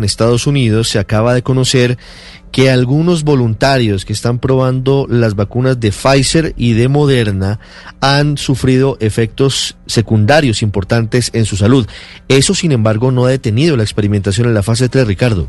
En Estados Unidos se acaba de conocer que algunos voluntarios que están probando las vacunas de Pfizer y de Moderna han sufrido efectos secundarios importantes en su salud. Eso, sin embargo, no ha detenido la experimentación en la fase 3, Ricardo.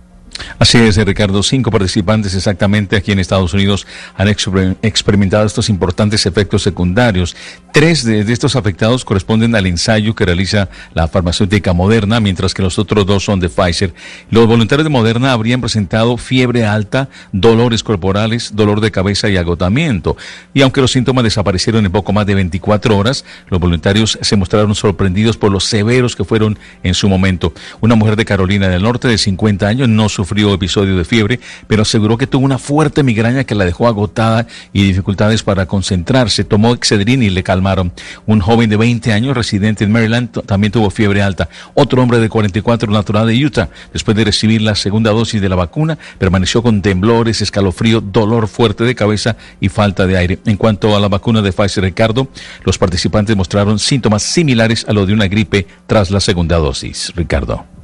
Así es, Ricardo. Cinco participantes exactamente aquí en Estados Unidos han exper- experimentado estos importantes efectos secundarios. Tres de estos afectados corresponden al ensayo que realiza la farmacéutica Moderna, mientras que los otros dos son de Pfizer. Los voluntarios de Moderna habrían presentado fiebre alta, dolores corporales, dolor de cabeza y agotamiento. Y aunque los síntomas desaparecieron en poco más de 24 horas, los voluntarios se mostraron sorprendidos por los severos que fueron en su momento. Una mujer de Carolina del Norte de 50 años no sufrió episodio de fiebre, pero aseguró que tuvo una fuerte migraña que la dejó agotada y dificultades para concentrarse. Tomó Excedrin y le calmaron. Un joven de 20 años, residente en Maryland, también tuvo fiebre alta. Otro hombre de 44, natural de Utah, después de recibir la segunda dosis de la vacuna, permaneció con temblores, escalofrío, dolor fuerte de cabeza y falta de aire. En cuanto a la vacuna de Pfizer Ricardo, los participantes mostraron síntomas similares a los de una gripe tras la segunda dosis. Ricardo.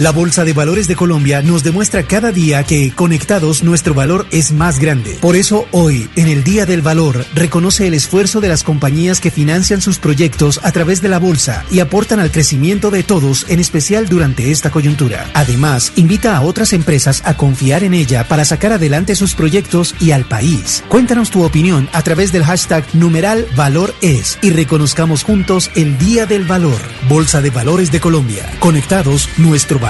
La Bolsa de Valores de Colombia nos demuestra cada día que, conectados, nuestro valor es más grande. Por eso, hoy, en el Día del Valor, reconoce el esfuerzo de las compañías que financian sus proyectos a través de la Bolsa y aportan al crecimiento de todos, en especial durante esta coyuntura. Además, invita a otras empresas a confiar en ella para sacar adelante sus proyectos y al país. Cuéntanos tu opinión a través del hashtag numeral valor es y reconozcamos juntos el Día del Valor. Bolsa de Valores de Colombia. Conectados, nuestro valor